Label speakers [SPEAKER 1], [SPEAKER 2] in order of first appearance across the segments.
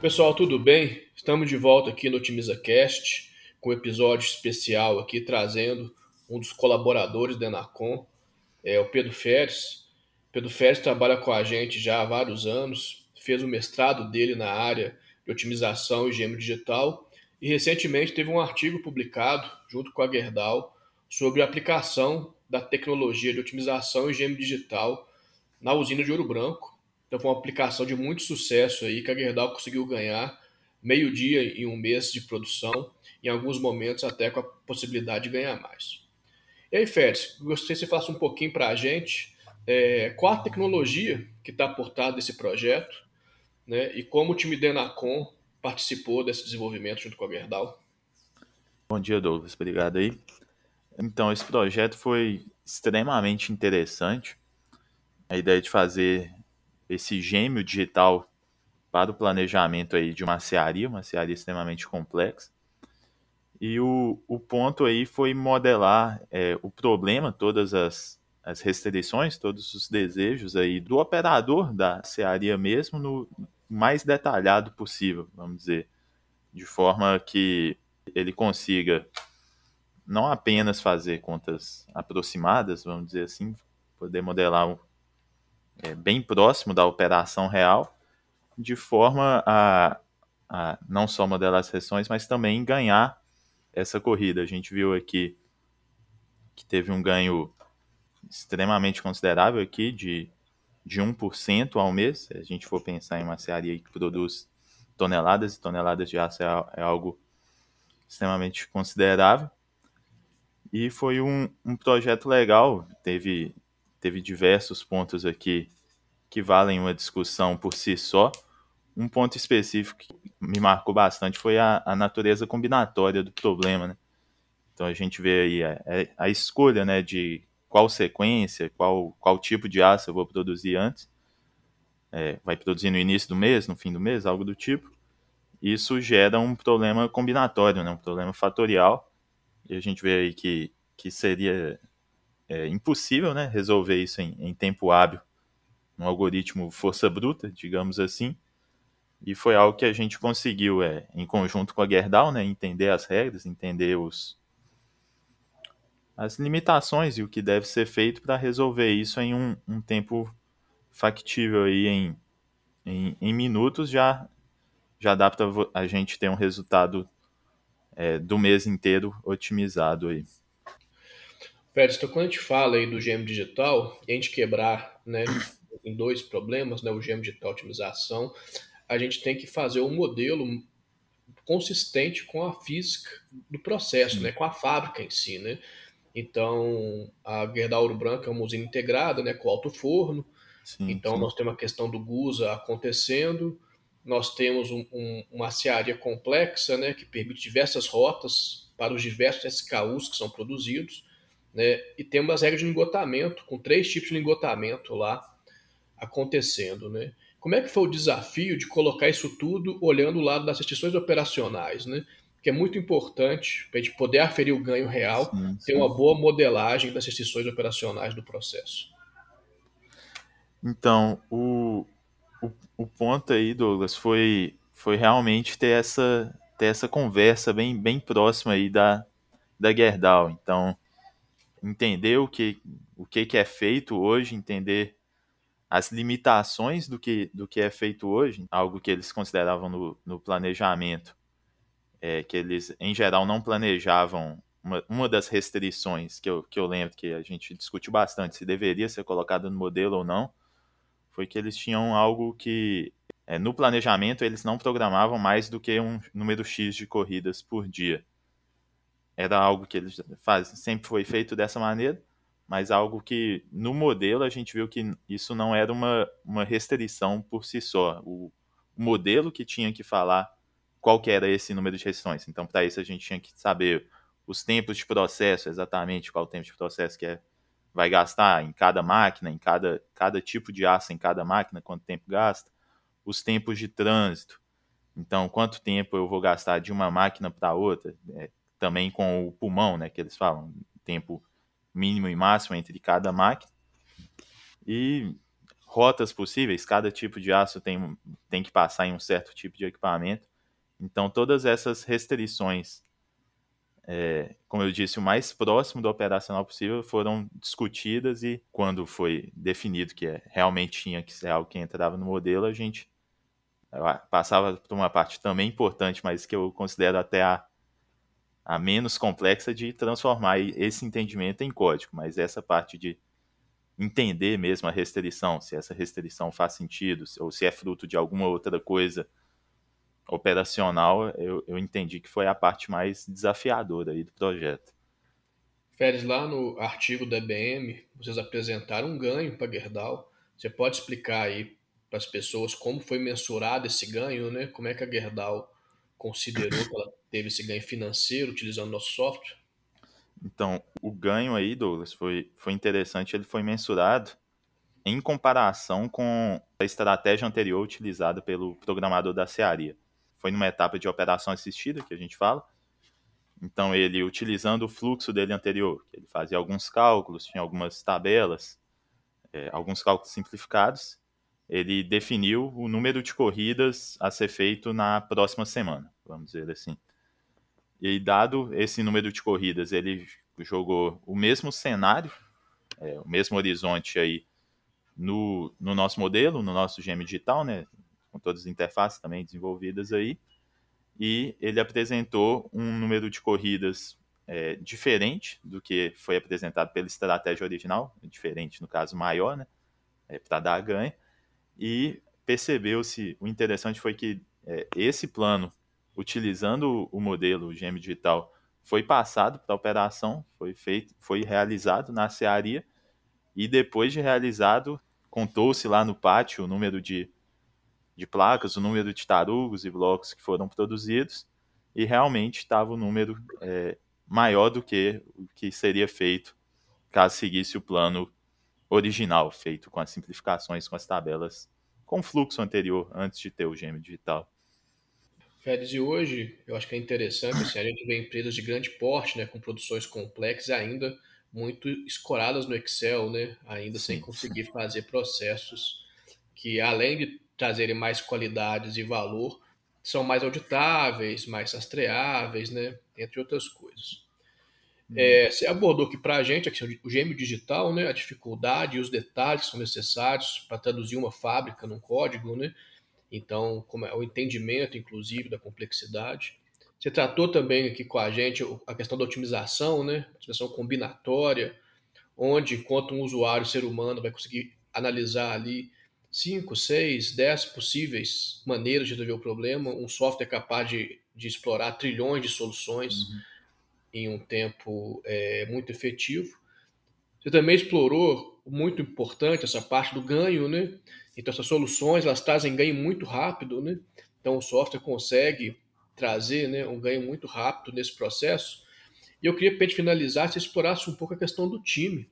[SPEAKER 1] Pessoal, tudo bem? Estamos de volta aqui no OtimizaCast com um episódio especial aqui trazendo um dos colaboradores da Enacom, é o Pedro Feres. Pedro Feres trabalha com a gente já há vários anos, fez o mestrado dele na área de otimização e gêmeo digital e recentemente teve um artigo publicado junto com a Gerdau sobre a aplicação da tecnologia de otimização e gêmeo digital na usina de Ouro Branco, então foi uma aplicação de muito sucesso aí que a Gerdau conseguiu ganhar meio dia em um mês de produção, em alguns momentos até com a possibilidade de ganhar mais. E aí, Félix, gostaria que você falasse um pouquinho para a gente é, qual a tecnologia que está por trás desse projeto né, e como o time da Enacom participou desse desenvolvimento junto com a Gerdau.
[SPEAKER 2] Bom dia, Douglas. Obrigado aí. Então, esse projeto foi extremamente interessante. A ideia de fazer esse gêmeo digital para o planejamento aí de uma cearia, uma cearia extremamente complexa. E o, o ponto aí foi modelar é, o problema, todas as, as restrições, todos os desejos aí do operador da cearia mesmo no mais detalhado possível, vamos dizer, de forma que ele consiga não apenas fazer contas aproximadas, vamos dizer assim, poder modelar é, bem próximo da operação real, de forma a, a não só modelar as sessões, mas também ganhar essa corrida. A gente viu aqui que teve um ganho extremamente considerável aqui de, de 1% ao mês. Se a gente for pensar em uma cearia que produz toneladas e toneladas de aço, é, é algo extremamente considerável. E foi um, um projeto legal, teve teve diversos pontos aqui que valem uma discussão por si só. Um ponto específico que me marcou bastante foi a, a natureza combinatória do problema, né? Então a gente vê aí a, a, escolha, né, de qual sequência, qual, qual tipo de aço eu vou produzir antes. É, vai produzir no início do mês, no fim do mês, algo do tipo. Isso gera um problema combinatório, né, um problema fatorial. E a gente vê aí que, que seria é impossível né, resolver isso em, em tempo hábil, um algoritmo força bruta, digamos assim. E foi algo que a gente conseguiu, é, em conjunto com a Gerdau, né, entender as regras, entender os, as limitações e o que deve ser feito para resolver isso em um, um, tempo factível aí em, em, em, minutos já já dá para a gente ter um resultado é, do mês inteiro otimizado aí.
[SPEAKER 1] Pérez, então quando a gente fala aí do gêmeo digital, e a gente quebrar né, em dois problemas, né, o gêmeo digital otimização, a gente tem que fazer um modelo consistente com a física do processo, né, com a fábrica em si, né? Então, a Gerdau Ouro Branco é uma usina integrada, né, com alto forno. Sim, então, sim. nós temos a questão do GUSA acontecendo, nós temos um, um, uma cearia complexa, né, que permite diversas rotas para os diversos SKUs que são produzidos né? E temos as regras de lingotamento, com três tipos de lingotamento lá acontecendo, né? Como é que foi o desafio de colocar isso tudo olhando o lado das restrições operacionais, né? Que é muito importante para a gente poder aferir o ganho real, sim, sim. ter uma boa modelagem das restrições operacionais do processo.
[SPEAKER 2] Então, o, o, o ponto aí, Douglas, foi, foi realmente ter essa, ter essa conversa bem, bem próxima aí da, da Gerdau. Então, entender o que, o que, é feito hoje, entender as limitações do que, do que é feito hoje, algo que eles consideravam no, no planejamento, é, que eles, em geral, não planejavam. Uma, uma das restrições que eu, que eu lembro que a gente discutiu bastante, se deveria ser colocado no modelo ou não, foi que eles tinham algo que, é, no planejamento, eles não programavam mais do que um número X de corridas por dia era algo que eles fazem, sempre foi feito dessa maneira, mas algo que no modelo a gente viu que isso não era uma, uma restrição por si só. O, modelo que tinha que falar qual que era esse número de restrições. Então, para isso a gente tinha que saber os tempos de processo, exatamente qual o tempo de processo que é, vai gastar em cada máquina, em cada, cada tipo de aço em cada máquina, quanto tempo gasta, os tempos de trânsito. Então, quanto tempo eu vou gastar de uma máquina para outra, é, também com o pulmão, né, que eles falam, tempo mínimo e máximo entre cada máquina. E rotas possíveis, cada tipo de aço tem, tem que passar em um certo tipo de equipamento. Então, todas essas restrições, é, como eu disse, o mais próximo do operacional possível foram discutidas e quando foi definido que é, realmente tinha que ser algo que entrava no modelo, a gente passava por uma parte também importante, mas que eu considero até a, a menos complexa de transformar esse entendimento em código, mas essa parte de entender mesmo a restrição, se essa restrição faz sentido, ou se é fruto de alguma outra coisa operacional, eu, eu entendi que foi a parte mais desafiadora aí do projeto.
[SPEAKER 1] Férez, lá no artigo da IBM, vocês apresentaram um ganho para Gerdau. Você pode explicar aí para as pessoas como foi mensurado esse ganho, né? Como é que a Gerdau considerou que ela teve esse ganho financeiro utilizando nosso software?
[SPEAKER 2] Então, o ganho aí, Douglas, foi, foi interessante, ele foi mensurado em comparação com a estratégia anterior utilizada pelo programador da Cearia. Foi numa etapa de operação assistida, que a gente fala. Então, ele, utilizando o fluxo dele anterior, ele fazia alguns cálculos, tinha algumas tabelas, é, alguns cálculos simplificados, ele definiu o número de corridas a ser feito na próxima semana, vamos dizer assim. E dado esse número de corridas, ele jogou o mesmo cenário, é, o mesmo horizonte aí no, no nosso modelo, no nosso GM digital, né, com todas as interfaces também desenvolvidas aí, e ele apresentou um número de corridas é, diferente do que foi apresentado pela estratégia original, diferente no caso maior, né, é, para dar ganho, e percebeu-se, o interessante foi que é, esse plano utilizando o modelo GM Digital, foi passado para a operação, foi feito, foi realizado na cearia e depois de realizado, contou-se lá no pátio o número de, de placas, o número de tarugos e blocos que foram produzidos e realmente estava o número é, maior do que o que seria feito caso seguisse o plano original, feito com as simplificações, com as tabelas, com o fluxo anterior, antes de ter o GM digital.
[SPEAKER 1] Feds, e hoje eu acho que é interessante, assim, a gente vê empresas de grande porte, né, com produções complexas ainda muito escoradas no Excel, né, ainda sem conseguir fazer processos que, além de trazerem mais qualidades e valor, são mais auditáveis, mais rastreáveis, né, entre outras coisas. Hum. É, você abordou aqui para a gente aqui, o gêmeo digital, né, a dificuldade e os detalhes que são necessários para traduzir uma fábrica num código, né, então, como é o entendimento, inclusive, da complexidade. Você tratou também aqui com a gente a questão da otimização, né? Otimização combinatória, onde, enquanto um usuário ser humano vai conseguir analisar ali 5, 6, 10 possíveis maneiras de resolver o problema, um software capaz de, de explorar trilhões de soluções uhum. em um tempo é, muito efetivo. Você também explorou, muito importante, essa parte do ganho, né? Então, essas soluções elas trazem ganho muito rápido, né? Então, o software consegue trazer né, um ganho muito rápido nesse processo. E eu queria, para a gente finalizar, se explorasse um pouco a questão do time,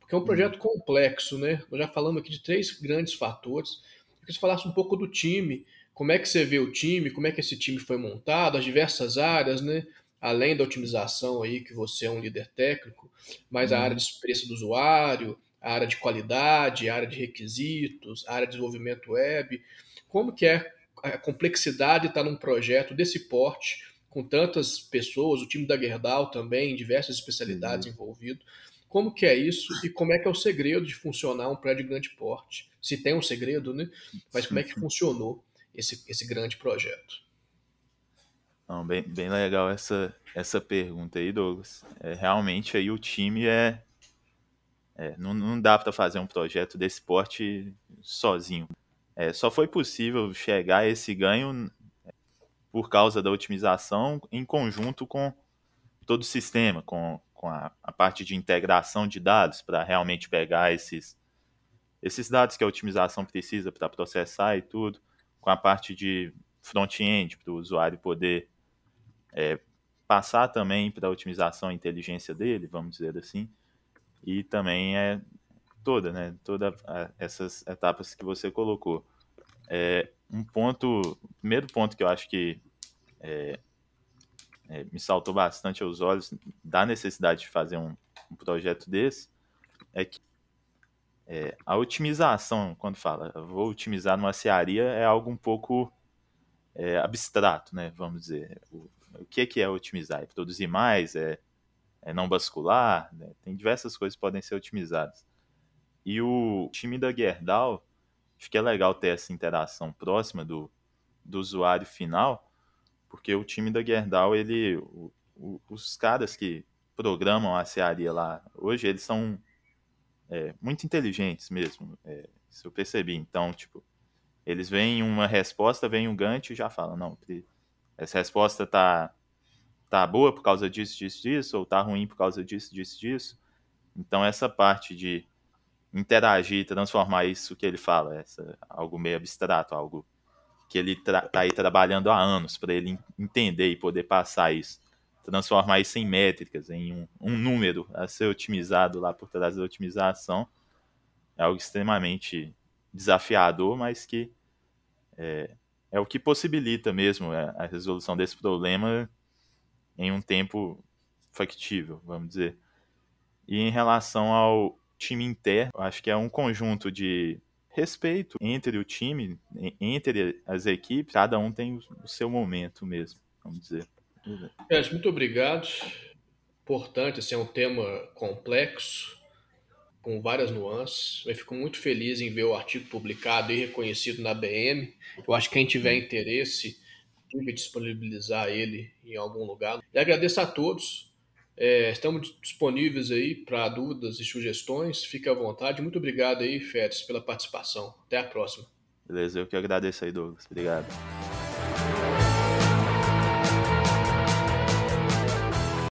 [SPEAKER 1] porque é um projeto uhum. complexo, né? Nós já falamos aqui de três grandes fatores. Eu queria que você falasse um pouco do time, como é que você vê o time, como é que esse time foi montado, as diversas áreas, né? Além da otimização aí, que você é um líder técnico, mas a área uhum. de experiência do usuário, a área de qualidade, a área de requisitos, a área de desenvolvimento web. Como que é a complexidade de estar num projeto desse porte, com tantas pessoas, o time da Gerdau também, diversas especialidades uhum. envolvidas. Como que é isso e como é que é o segredo de funcionar um prédio de grande porte? Se tem um segredo, né? Mas como é que funcionou esse, esse grande projeto?
[SPEAKER 2] Não, bem, bem legal essa, essa pergunta aí, Douglas. É, realmente aí o time é, é, não, não, dá para fazer um projeto desse porte sozinho. É, só foi possível chegar a esse ganho é, por causa da otimização em conjunto com todo o sistema, com, com a, a parte de integração de dados para realmente pegar esses, esses dados que a otimização precisa para processar e tudo, com a parte de front-end para o usuário poder é, passar também para a otimização a inteligência dele, vamos dizer assim e também é toda, né? Todas essas etapas que você colocou. É, um ponto, primeiro ponto que eu acho que é, é, me saltou bastante aos olhos da necessidade de fazer um, um projeto desse é que É, a otimização, quando fala vou otimizar numa cearia, é algo um pouco é, abstrato, né? Vamos dizer. O, o que, é que é otimizar? É produzir mais? É, é não bascular? Né? Tem diversas coisas que podem ser otimizadas. E o time da Gerdau, acho que é legal ter essa interação próxima do, do usuário final, porque o time da Gerdau, ele, o, o, os caras que programam a cearia lá, hoje eles são é, muito inteligentes mesmo, é, se eu percebi. Então, tipo, eles veem uma resposta, vem um gancho e já falam, não, essa resposta tá, tá boa por causa disso, disso, disso, ou tá ruim por causa disso, disso, disso. Então, essa parte de interagir, transformar isso que ele fala, essa, algo meio abstrato, algo que ele está aí trabalhando há anos para ele entender e poder passar isso, transformar isso em métricas, em um, um, número a ser otimizado lá por trás da otimização, é algo extremamente desafiador, mas que é, é o que possibilita mesmo a, a resolução desse problema em um tempo factível, vamos dizer. E em relação ao time interno, acho que é um conjunto de respeito entre o time, entre as equipes, cada um tem o seu momento mesmo, vamos dizer.
[SPEAKER 1] Pérez, muito obrigado. Importante, assim, é um tema complexo, com várias nuances. Eu fico muito feliz em ver o artigo publicado e reconhecido na BM. Eu acho que quem tiver interesse deve disponibilizar ele em algum lugar. E agradeço a todos é, estamos disponíveis aí para dúvidas e sugestões. Fique à vontade. Muito obrigado aí, Félix, pela participação. Até a próxima.
[SPEAKER 2] Beleza, eu que agradeço aí, Douglas. Obrigado.